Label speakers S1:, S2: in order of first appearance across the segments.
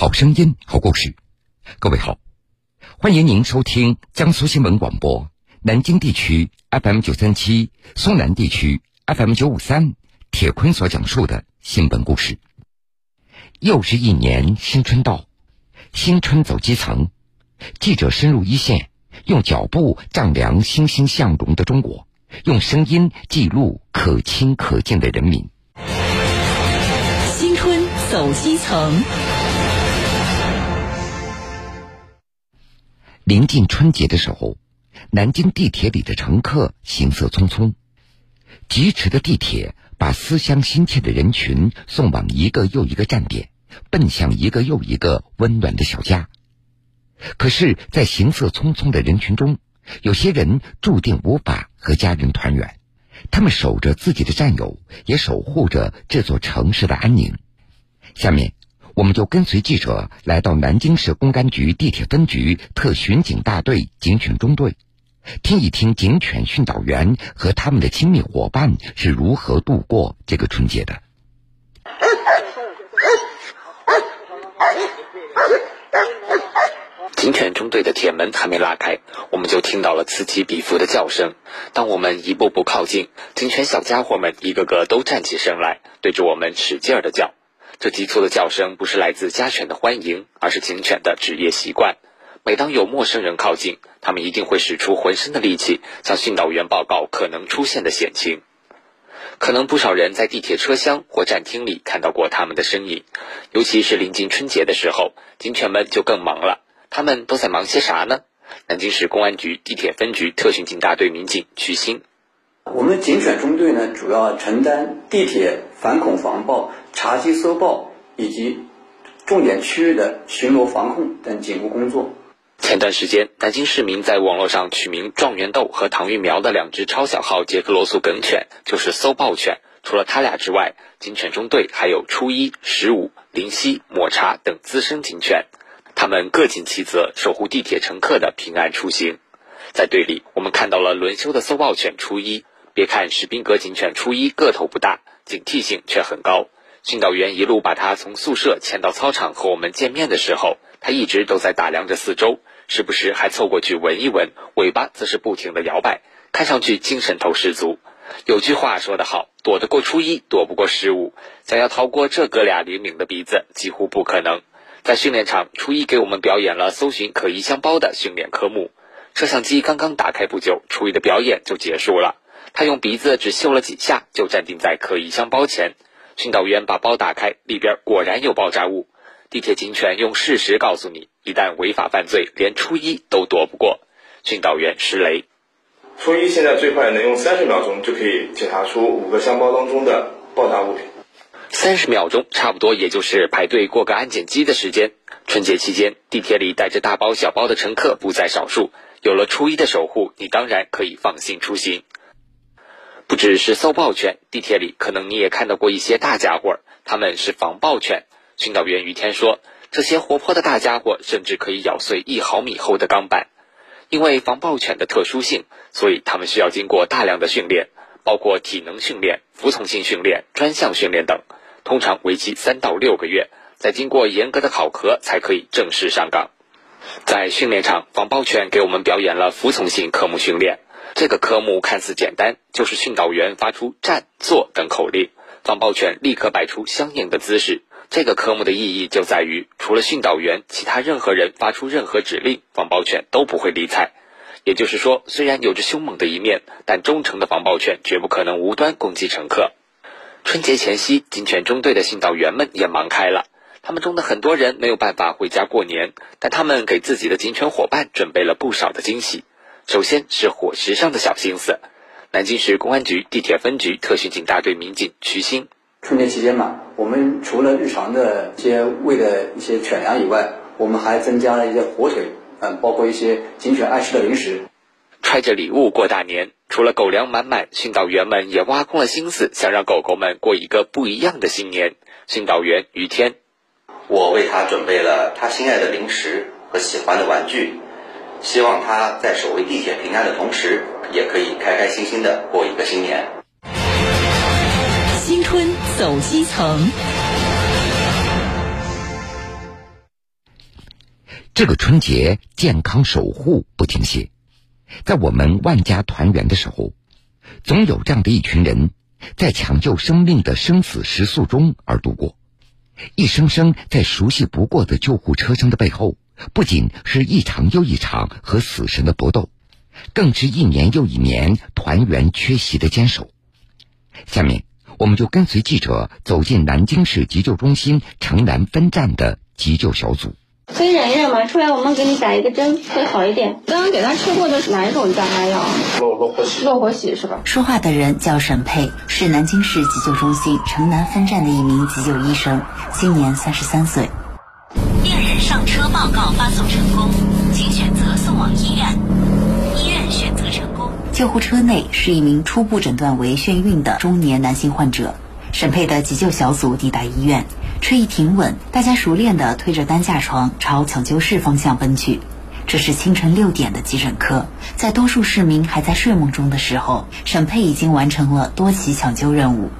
S1: 好声音，好故事。各位好，欢迎您收听江苏新闻广播南京地区 FM 九三七、苏南地区 FM 九五三。铁坤所讲述的新闻故事。又是一年新春到，新春走基层，记者深入一线，用脚步丈量欣欣向荣的中国，用声音记录可亲可敬的人民。
S2: 新春走基层。
S1: 临近春节的时候，南京地铁里的乘客行色匆匆，疾驰的地铁把思乡心切的人群送往一个又一个站点，奔向一个又一个温暖的小家。可是，在行色匆匆的人群中，有些人注定无法和家人团圆，他们守着自己的战友，也守护着这座城市的安宁。下面。我们就跟随记者来到南京市公安局地铁分局特巡警大队警犬中队，听一听警犬训导员和他们的亲密伙伴是如何度过这个春节的。
S3: 警犬中队的铁门还没拉开，我们就听到了此起彼伏的叫声。当我们一步步靠近，警犬小家伙们一个个都站起身来，对着我们使劲儿的叫。这急促的叫声不是来自家犬的欢迎，而是警犬的职业习惯。每当有陌生人靠近，他们一定会使出浑身的力气，向训导员报告可能出现的险情。可能不少人在地铁车厢或站厅里看到过他们的身影，尤其是临近春节的时候，警犬们就更忙了。他们都在忙些啥呢？南京市公安局地铁分局特巡警大队民警曲鑫。
S4: 我们警犬中队呢，主要承担地铁反恐防暴、查缉搜爆以及重点区域的巡逻防控等警务工作。
S3: 前段时间，南京市民在网络上取名“状元豆”和“唐玉苗”的两只超小号杰克罗素梗犬，就是搜爆犬。除了它俩之外，警犬中队还有初一、十五、灵犀、抹茶等资深警犬，他们各尽其责，守护地铁乘客的平安出行。在队里，我们看到了轮休的搜爆犬初一。别看史宾格警犬初一个头不大，警惕性却很高。训导员一路把他从宿舍牵到操场和我们见面的时候，他一直都在打量着四周，时不时还凑过去闻一闻，尾巴则是不停的摇摆，看上去精神头十足。有句话说得好，躲得过初一，躲不过十五。想要逃过这哥俩灵敏的鼻子，几乎不可能。在训练场，初一给我们表演了搜寻可疑箱包的训练科目。摄像机刚刚打开不久，初一的表演就结束了。他用鼻子只嗅了几下，就站定在可疑箱包前。训导员把包打开，里边果然有爆炸物。地铁警犬用事实告诉你，一旦违法犯罪，连初一都躲不过。训导员石雷。
S5: 初一现在最快能用三十秒钟就可以检查出五个箱包当中的爆炸物品。
S3: 三十秒钟，差不多也就是排队过个安检机的时间。春节期间，地铁里带着大包小包的乘客不在少数。有了初一的守护，你当然可以放心出行。不只是搜爆犬，地铁里可能你也看到过一些大家伙，他们是防爆犬。训导员于天说，这些活泼的大家伙甚至可以咬碎一毫米厚的钢板。因为防爆犬的特殊性，所以他们需要经过大量的训练，包括体能训练、服从性训练、专项训练等，通常为期三到六个月，再经过严格的考核才可以正式上岗。在训练场，防爆犬给我们表演了服从性科目训练。这个科目看似简单，就是训导员发出站、坐等口令，防爆犬立刻摆出相应的姿势。这个科目的意义就在于，除了训导员，其他任何人发出任何指令，防爆犬都不会理睬。也就是说，虽然有着凶猛的一面，但忠诚的防爆犬绝不可能无端攻击乘客。春节前夕，警犬中队的训导员们也忙开了。他们中的很多人没有办法回家过年，但他们给自己的警犬伙伴准备了不少的惊喜。首先是伙食上的小心思。南京市公安局地铁分局特巡警大队民警徐鑫：
S4: 春节期间嘛，我们除了日常的一些喂的一些犬粮以外，我们还增加了一些火腿，嗯，包括一些警犬爱吃的零食。
S3: 揣着礼物过大年，除了狗粮满满，训导员们也挖空了心思，想让狗狗们过一个不一样的新年。训导员于天：
S6: 我为他准备了他心爱的零食和喜欢的玩具。希望他在守卫地铁平安的同时，也可以开开心心的过一个新年。
S2: 新春走基层。
S1: 这个春节健康守护不停歇，在我们万家团圆的时候，总有这样的一群人，在抢救生命的生死时速中而度过。一声声在熟悉不过的救护车声的背后，不仅是一场又一场和死神的搏斗，更是一年又一年团圆缺席的坚守。下面，我们就跟随记者走进南京市急救中心城南分站的急救小组。
S7: 可以忍一忍吗？出来我们给你打一个针，会好一点。刚刚给他吃过的是哪一种降压药？
S5: 洛洛活喜。
S7: 洛活喜是吧？
S8: 说话的人叫沈佩，是南京市急救中心城南分站的一名急救医生，今年三十三岁。
S2: 报告发送成功，请选择送往医院。医院选择成功。
S8: 救护车内是一名初步诊断为眩晕的中年男性患者。沈佩的急救小组抵达医院。车一停稳，大家熟练地推着担架床朝抢救室方向奔去。这是清晨六点的急诊科，在多数市民还在睡梦中的时候，沈佩已经完成了多起抢救任务。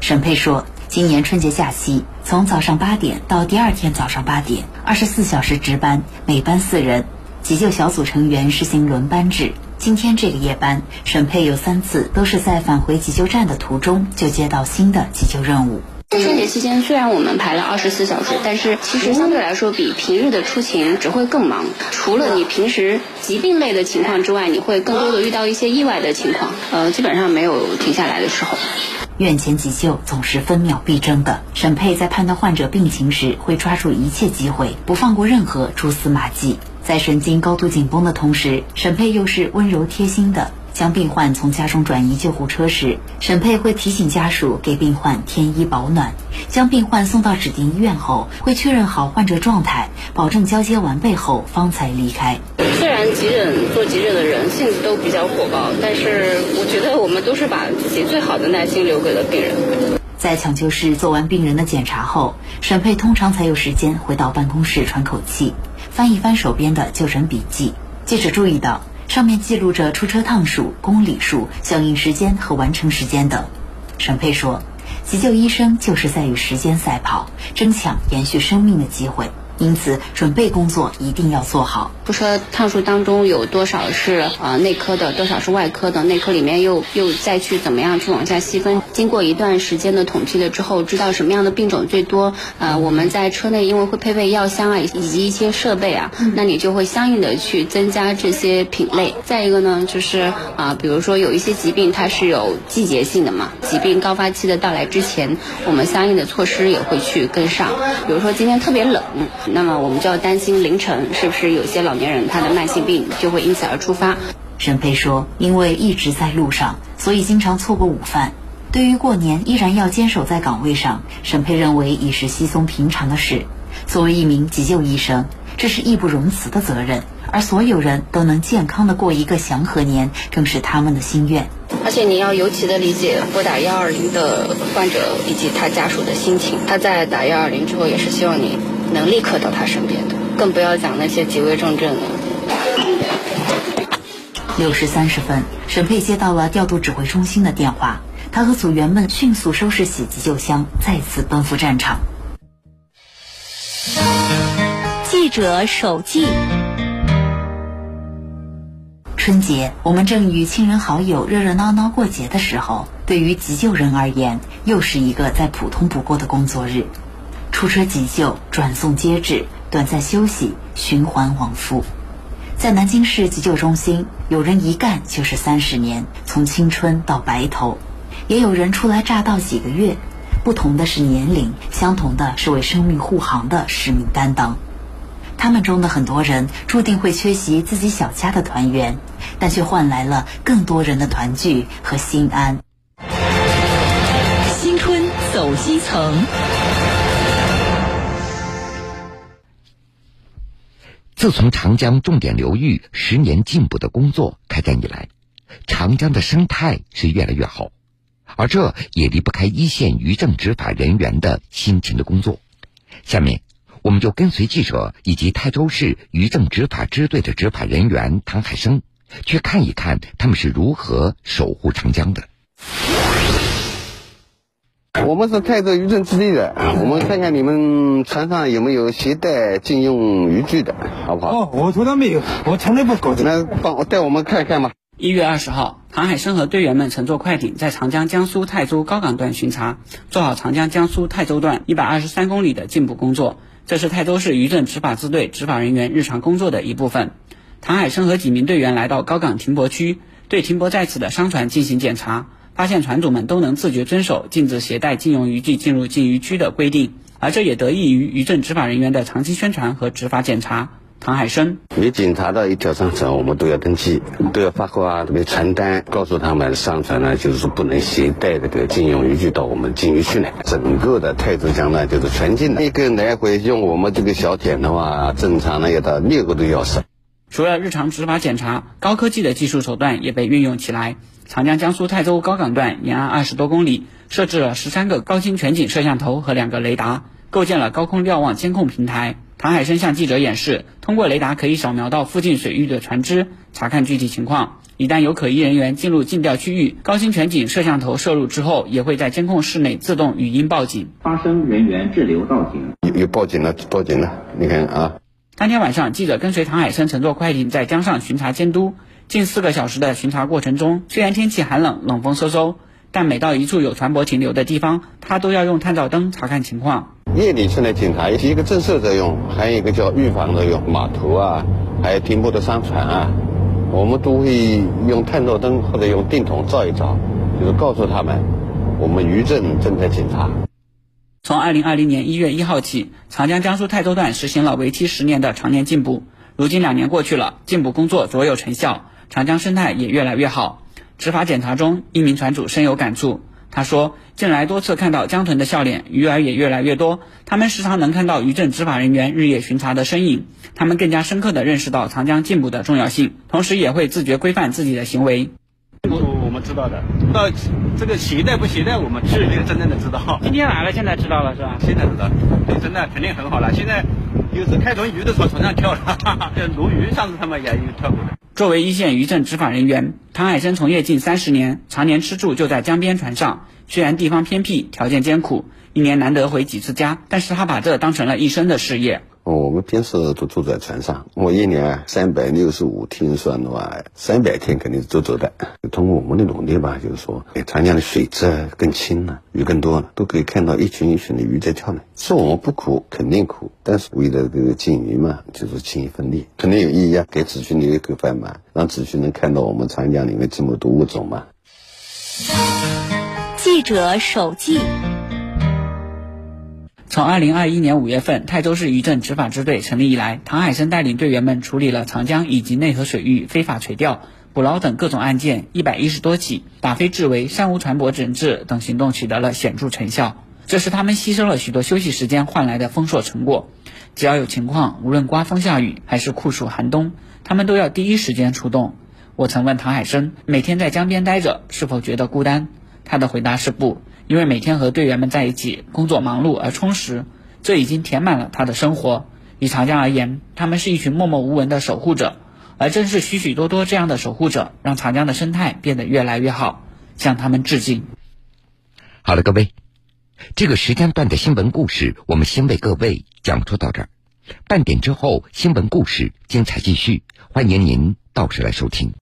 S8: 沈佩说：“今年春节假期，从早上八点到第二天早上八点，二十四小时值班，每班四人，急救小组成员实行轮班制。今天这个夜班，沈佩有三次都是在返回急救站的途中就接到新的急救任务。”
S7: 春节期间，虽然我们排了二十四小时，但是其实相对来说比平日的出勤只会更忙。除了你平时疾病类的情况之外，你会更多的遇到一些意外的情况。呃，基本上没有停下来的时候。
S8: 院前急救总是分秒必争的。沈佩在判断患者病情时，会抓住一切机会，不放过任何蛛丝马迹。在神经高度紧绷的同时，沈佩又是温柔贴心的。将病患从家中转移救护车时，沈佩会提醒家属给病患添衣保暖。将病患送到指定医院后，会确认好患者状态，保证交接完备后方才离开。
S7: 急诊做急诊的人性子都比较火爆，但是我觉得我们都是把自己最好的耐心留给了病人。
S8: 在抢救室做完病人的检查后，沈佩通常才有时间回到办公室喘口气，翻一翻手边的就诊笔记。记者注意到。上面记录着出车趟数、公里数、响应时间和完成时间等。沈佩说：“急救医生就是在与时间赛跑，争抢延续生命的机会。”因此，准备工作一定要做好。
S7: 不说趟数当中有多少是呃内科的，多少是外科的？内科里面又又再去怎么样去往下细分？经过一段时间的统计了之后，知道什么样的病种最多？呃，我们在车内因为会配备药箱啊，以及一些设备啊，那你就会相应的去增加这些品类。再一个呢，就是啊，比如说有一些疾病它是有季节性的嘛，疾病高发期的到来之前，我们相应的措施也会去跟上。比如说今天特别冷。那么我们就要担心凌晨是不是有些老年人他的慢性病就会因此而出发。
S8: 沈佩说，因为一直在路上，所以经常错过午饭。对于过年依然要坚守在岗位上，沈佩认为已是稀松平常的事。作为一名急救医生，这是义不容辞的责任。而所有人都能健康的过一个祥和年，更是他们的心愿。
S7: 而且你要尤其的理解拨打幺二零的患者以及他家属的心情。他在打幺二零之后，也是希望你。能立刻到他身边的，更不要讲那些极危重症的。
S8: 六时三十分，沈佩接到了调度指挥中心的电话，他和组员们迅速收拾起急救箱，再次奔赴战场。
S2: 记者手记：
S8: 春节，我们正与亲人好友热热闹闹过节的时候，对于急救人而言，又是一个再普通不过的工作日。出车急救、转送接治、短暂休息，循环往复。在南京市急救中心，有人一干就是三十年，从青春到白头；也有人初来乍到几个月。不同的是年龄，相同的是为生命护航的使命担当。他们中的很多人注定会缺席自己小家的团圆，但却换来了更多人的团聚和心安。
S2: 新春走基层。
S1: 自从长江重点流域十年进步的工作开展以来，长江的生态是越来越好，而这也离不开一线渔政执法人员的辛勤的工作。下面，我们就跟随记者以及泰州市渔政执法支队的执法人员唐海生，去看一看他们是如何守护长江的。
S9: 我们是泰州渔政支队的，我们看看你们船上有没有携带禁用渔具的，好不好？
S10: 哦，我头上没有，我从来不搞。
S9: 那帮我带我们看一看吧。
S11: 一月二十号，唐海生和队员们乘坐快艇在长江江苏泰州高港段巡查，做好长江江苏泰州段一百二十三公里的进补工作。这是泰州市渔政执法支队执法人员日常工作的一部分。唐海生和几名队员来到高港停泊区，对停泊在此的商船进行检查，发现船主们都能自觉遵守禁止携带禁用渔具进入禁渔区的规定，而这也得益于渔政执法人员的长期宣传和执法检查。唐海生，
S9: 每检查到一条商船，我们都要登记，都要发挂这个传单，告诉他们商船呢，就是说不能携带这个禁用渔具到我们禁渔区来。整个的太州江呢，就是全禁的，一个来回用我们这个小艇的话，正常呢要到六个多小时。
S11: 除了日常执法检查，高科技的技术手段也被运用起来。长江江苏泰州高港段沿岸二十多公里，设置了十三个高清全景摄像头和两个雷达，构建了高空瞭望监控平台。唐海生向记者演示，通过雷达可以扫描到附近水域的船只，查看具体情况。一旦有可疑人员进入禁钓区域，高清全景摄像头摄入之后，也会在监控室内自动语音报警。
S12: 发生人员滞留到警，
S9: 有有报警了，报警了，你看啊。
S11: 当天晚上，记者跟随唐海生乘坐快艇在江上巡查监督。近四个小时的巡查过程中，虽然天气寒冷，冷风嗖嗖，但每到一处有船舶停留的地方，他都要用探照灯查看情况。
S9: 夜里出来检查，一个震慑作用，还有一个叫预防作用。码头啊，还有停泊的商船啊，我们都会用探照灯或者用电筒照一照，就是告诉他们，我们渔政正在检查。
S11: 从二零二零年一月一号起，长江江苏泰州段实行了为期十年的常年禁捕。如今两年过去了，禁捕工作卓有成效，长江生态也越来越好。执法检查中，一名船主深有感触。他说：“近来多次看到江豚的笑脸，鱼儿也越来越多。他们时常能看到渔政执法人员日夜巡查的身影，他们更加深刻地认识到长江禁捕的重要性，同时也会自觉规范自己的行为。”
S13: 我们知道的，到这个携带不携带，我们是一个真正的知道。
S11: 今天来了，现在知道了是吧？
S13: 现在知道，对，真的肯定很好了。现在有时开船鱼都从船上跳了，这鲈鱼上次他们也有跳过的。
S11: 作为一线渔政执法人员，唐海生从业近三十年，常年吃住就在江边船上。虽然地方偏僻，条件艰苦，一年难得回几次家，但是他把这当成了一生的事业。
S9: 我们平时都住在船上，我一年三百六十五天算的话，三百天肯定是走走的。通过我们的努力吧，就是说，长江的水质更清了，鱼更多了，都可以看到一群一群的鱼在跳呢。说我们不苦，肯定苦，但是为了这个禁渔嘛，就是尽一份力，肯定有意义啊，给子孙留一口饭碗，让子孙能看到我们长江里面这么多物种嘛。
S2: 记者手记。
S11: 从二零二一年五月份泰州市渔政执法支队成立以来，唐海生带领队员们处理了长江以及内河水域非法垂钓、捕捞等各种案件一百一十多起，打非治违、三无船舶整治等行动取得了显著成效。这是他们牺牲了许多休息时间换来的丰硕成果。只要有情况，无论刮风下雨还是酷暑寒冬，他们都要第一时间出动。我曾问唐海生，每天在江边待着是否觉得孤单？他的回答是不。因为每天和队员们在一起，工作忙碌而充实，这已经填满了他的生活。以长江而言，他们是一群默默无闻的守护者，而正是许许多多这样的守护者，让长江的生态变得越来越好。向他们致敬。
S1: 好了，各位，这个时间段的新闻故事，我们先为各位讲述到这儿。半点之后，新闻故事精彩继续，欢迎您到时来收听。